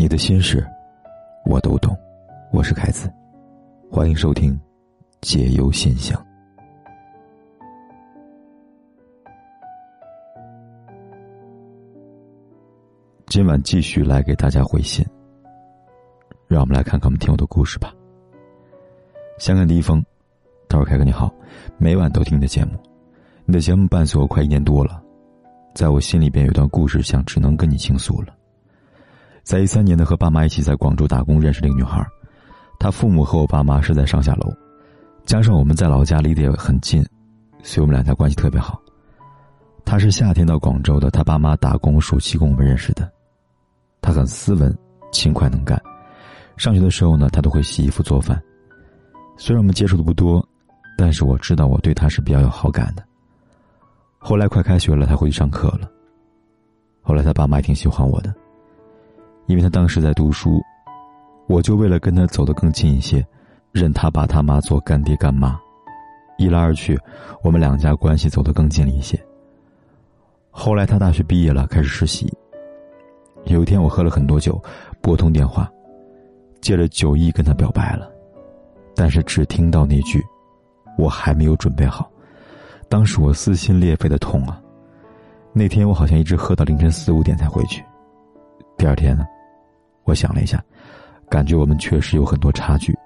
你的心事，我都懂。我是凯子，欢迎收听《解忧信箱》。今晚继续来给大家回信，让我们来看看我们听友的故事吧。香港第一封，他说：“凯哥你好，每晚都听你的节目，你的节目伴随我快一年多了，在我心里边有段故事，想只能跟你倾诉了。在一三年的和爸妈一起在广州打工认识的一个女孩，她父母和我爸妈是在上下楼，加上我们在老家离得也很近，所以我们两家关系特别好。她是夏天到广州的，她爸妈打工暑期跟我们认识的。”他很斯文，勤快能干。上学的时候呢，他都会洗衣服做饭。虽然我们接触的不多，但是我知道我对他是比较有好感的。后来快开学了，他回去上课了。后来他爸妈也挺喜欢我的，因为他当时在读书，我就为了跟他走得更近一些，认他爸他妈做干爹干妈。一来二去，我们两家关系走得更近了一些。后来他大学毕业了，开始实习。有一天，我喝了很多酒，拨通电话，借着酒意跟他表白了，但是只听到那句“我还没有准备好”，当时我撕心裂肺的痛啊！那天我好像一直喝到凌晨四五点才回去。第二天呢，我想了一下，感觉我们确实有很多差距。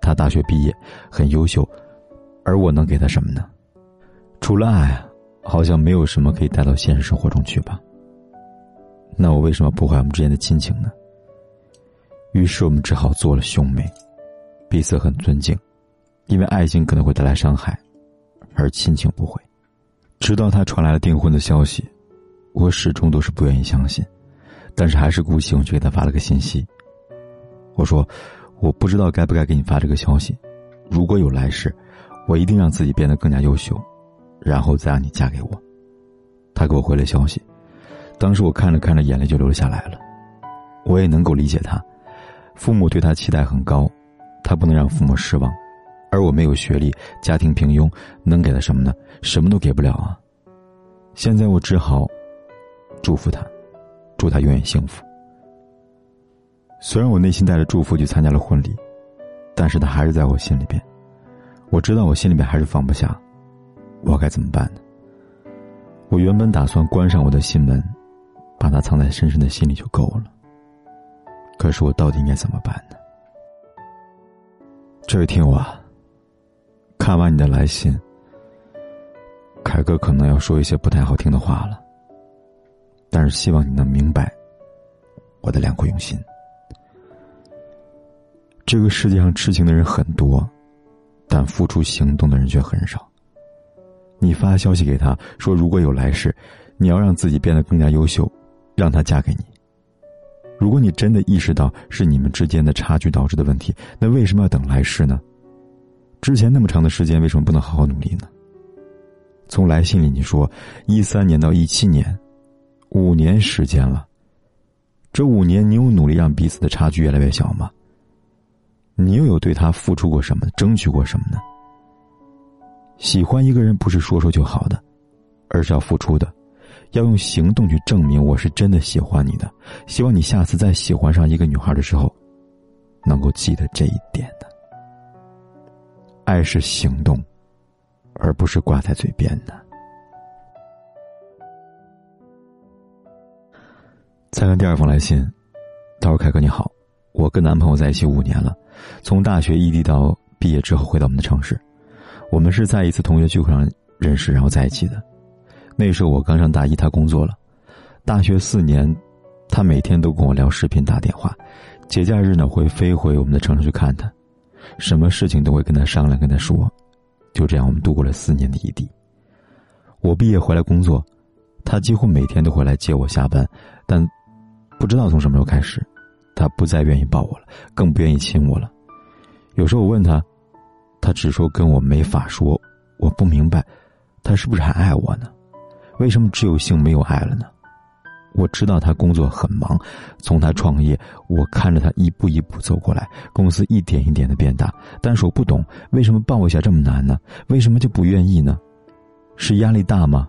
他大学毕业，很优秀，而我能给他什么呢？除了爱，好像没有什么可以带到现实生活中去吧。那我为什么破坏我们之间的亲情呢？于是我们只好做了兄妹，彼此很尊敬，因为爱情可能会带来伤害，而亲情不会。直到他传来了订婚的消息，我始终都是不愿意相信，但是还是鼓起勇气给他发了个信息。我说：“我不知道该不该给你发这个消息，如果有来世，我一定让自己变得更加优秀，然后再让你嫁给我。”他给我回了消息。当时我看着看着，眼泪就流下来了。我也能够理解他，父母对他期待很高，他不能让父母失望。而我没有学历，家庭平庸，能给他什么呢？什么都给不了啊。现在我只好祝福他，祝他永远幸福。虽然我内心带着祝福去参加了婚礼，但是他还是在我心里边。我知道我心里边还是放不下，我该怎么办呢？我原本打算关上我的心门。把它藏在深深的心里就够了。可是我到底应该怎么办呢？这位听友啊，看完你的来信，凯哥可能要说一些不太好听的话了。但是希望你能明白我的良苦用心。这个世界上痴情的人很多，但付出行动的人却很少。你发消息给他说，如果有来世，你要让自己变得更加优秀。让她嫁给你。如果你真的意识到是你们之间的差距导致的问题，那为什么要等来世呢？之前那么长的时间，为什么不能好好努力呢？从来信里你说，一三年到一七年，五年时间了。这五年你有努力让彼此的差距越来越小吗？你又有对他付出过什么，争取过什么呢？喜欢一个人不是说说就好的，而是要付出的。要用行动去证明我是真的喜欢你的，希望你下次再喜欢上一个女孩的时候，能够记得这一点的。爱是行动，而不是挂在嘴边的。再看第二封来信，他说：“凯哥你好，我跟男朋友在一起五年了，从大学异地到毕业之后回到我们的城市，我们是在一次同学聚会上认识，然后在一起的。”那时候我刚上大一，他工作了。大学四年，他每天都跟我聊视频、打电话。节假日呢，会飞回我们的城市去看他。什么事情都会跟他商量，跟他说。就这样，我们度过了四年的异地。我毕业回来工作，他几乎每天都会来接我下班。但不知道从什么时候开始，他不再愿意抱我了，更不愿意亲我了。有时候我问他，他只说跟我没法说。我不明白，他是不是还爱我呢？为什么只有性没有爱了呢？我知道他工作很忙，从他创业，我看着他一步一步走过来，公司一点一点的变大。但是我不懂，为什么抱一下这么难呢？为什么就不愿意呢？是压力大吗？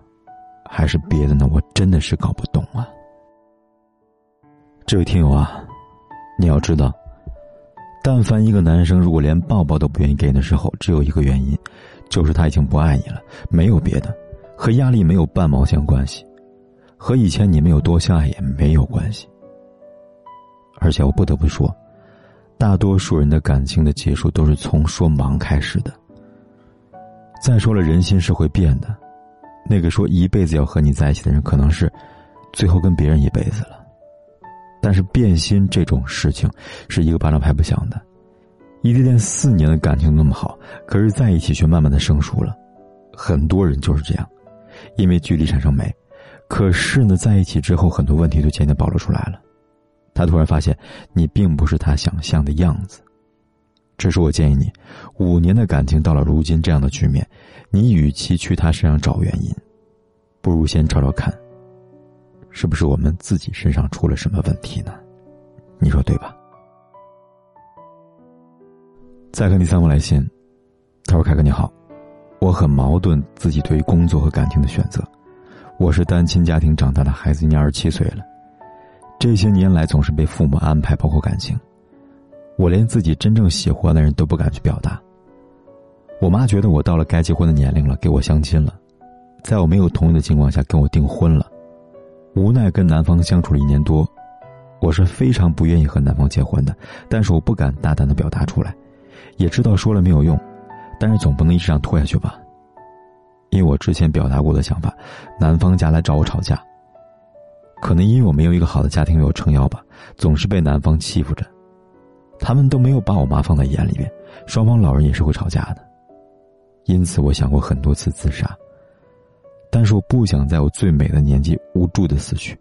还是别的呢？我真的是搞不懂啊。这位听友啊，你要知道，但凡一个男生如果连抱抱都不愿意给你的时候，只有一个原因，就是他已经不爱你了，没有别的，和压力没有半毛钱关系，和以前你们有多相爱也没有关系。而且我不得不说，大多数人的感情的结束都是从说忙开始的。再说了，人心是会变的，那个说一辈子要和你在一起的人，可能是最后跟别人一辈子了。但是变心这种事情，是一个巴掌拍不响的。异地恋四年的感情那么好，可是在一起却慢慢的生疏了。很多人就是这样，因为距离产生美，可是呢，在一起之后，很多问题就渐渐暴露出来了。他突然发现，你并不是他想象的样子。这是我建议你，五年的感情到了如今这样的局面，你与其去他身上找原因，不如先找找看。是不是我们自己身上出了什么问题呢？你说对吧？再看第三封来信，他说：“凯哥你好，我很矛盾自己对于工作和感情的选择。我是单亲家庭长大的孩子，已经二十七岁了。这些年来总是被父母安排，包括感情，我连自己真正喜欢的人都不敢去表达。我妈觉得我到了该结婚的年龄了，给我相亲了，在我没有同意的情况下跟我订婚了。”无奈跟男方相处了一年多，我是非常不愿意和男方结婚的，但是我不敢大胆的表达出来，也知道说了没有用，但是总不能一直这样拖下去吧。因为我之前表达过的想法，男方家来找我吵架，可能因为我没有一个好的家庭为我撑腰吧，总是被男方欺负着，他们都没有把我妈放在眼里面，双方老人也是会吵架的，因此我想过很多次自杀。但是我不想在我最美的年纪无助的死去，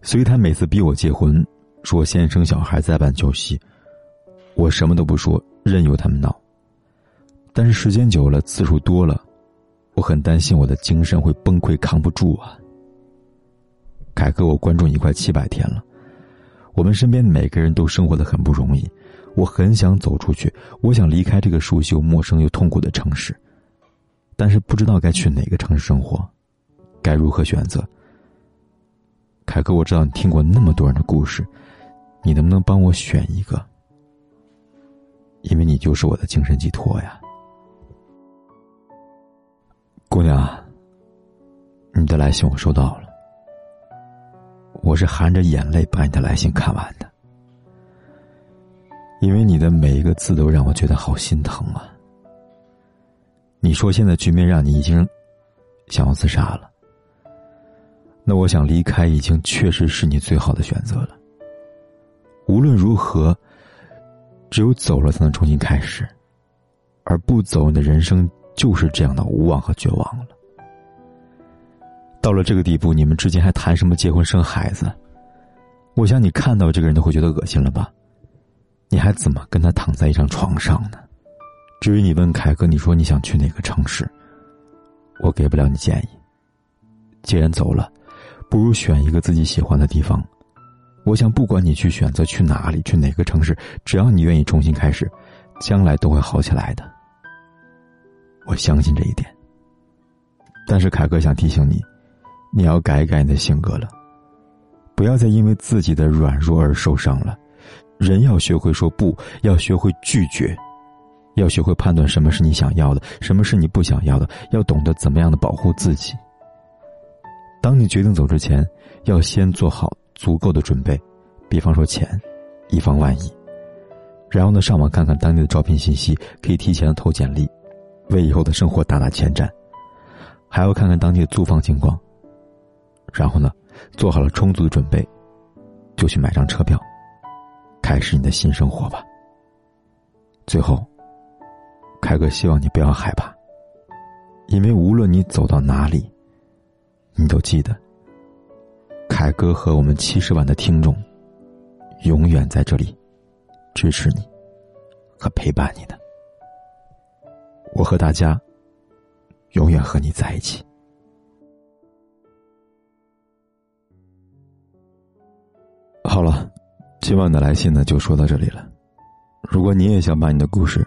所以他每次逼我结婚，说先生小孩再办酒席，我什么都不说，任由他们闹。但是时间久了，次数多了，我很担心我的精神会崩溃，扛不住啊。凯哥，我关注你快七百天了，我们身边的每个人都生活的很不容易，我很想走出去，我想离开这个熟悉又陌生又痛苦的城市。但是不知道该去哪个城市生活，该如何选择？凯哥，我知道你听过那么多人的故事，你能不能帮我选一个？因为你就是我的精神寄托呀，姑娘。你的来信我收到了，我是含着眼泪把你的来信看完的，因为你的每一个字都让我觉得好心疼啊。你说现在局面让你已经想要自杀了，那我想离开已经确实是你最好的选择了。无论如何，只有走了才能重新开始，而不走，你的人生就是这样的无望和绝望了。到了这个地步，你们之间还谈什么结婚生孩子？我想你看到这个人都会觉得恶心了吧？你还怎么跟他躺在一张床上呢？至于你问凯哥，你说你想去哪个城市，我给不了你建议。既然走了，不如选一个自己喜欢的地方。我想，不管你去选择去哪里，去哪个城市，只要你愿意重新开始，将来都会好起来的。我相信这一点。但是凯哥想提醒你，你要改改你的性格了，不要再因为自己的软弱而受伤了。人要学会说不，要学会拒绝。要学会判断什么是你想要的，什么是你不想要的，要懂得怎么样的保护自己。当你决定走之前，要先做好足够的准备，比方说钱，以防万一。然后呢，上网看看当地的招聘信息，可以提前投简历，为以后的生活打打前站。还要看看当地的租房情况。然后呢，做好了充足的准备，就去买张车票，开始你的新生活吧。最后。凯哥希望你不要害怕，因为无论你走到哪里，你都记得，凯哥和我们七十万的听众，永远在这里支持你和陪伴你的。我和大家永远和你在一起。好了，今晚的来信呢就说到这里了。如果你也想把你的故事，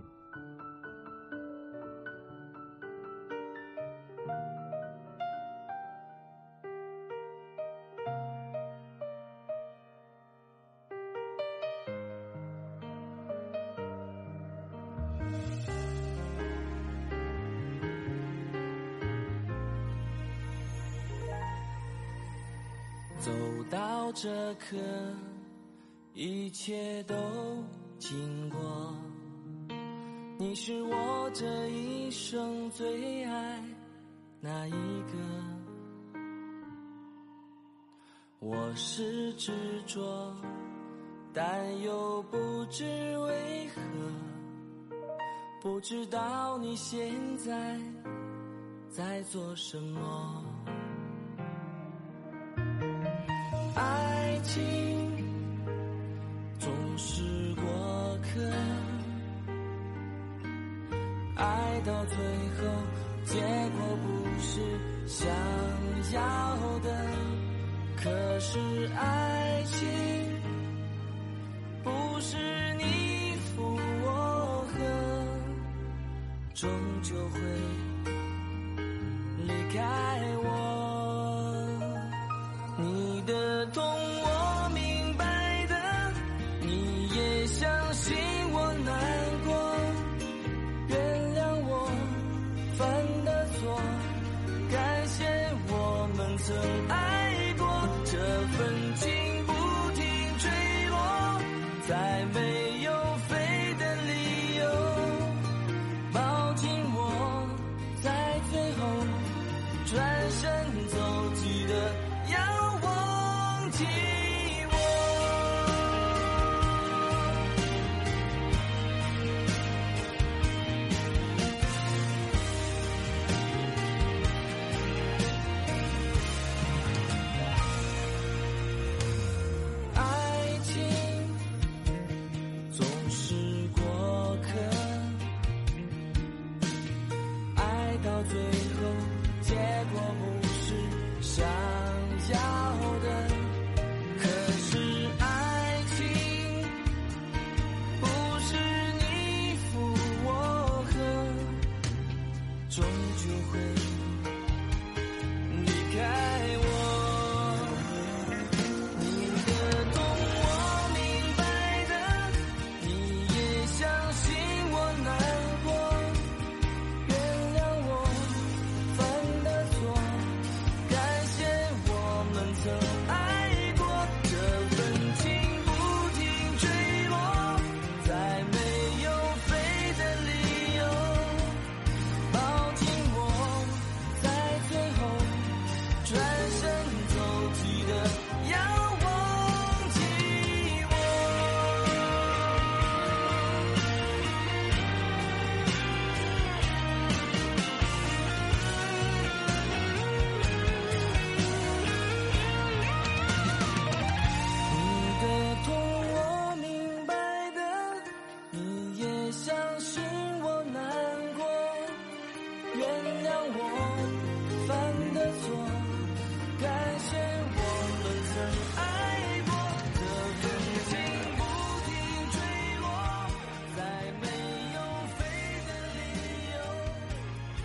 这刻，一切都经过。你是我这一生最爱那一个，我是执着，但又不知为何，不知道你现在在做什么。爱情总是过客，爱到最后结果不是想要的，可是爱情不是你负我和，终究会离开。曾爱过这份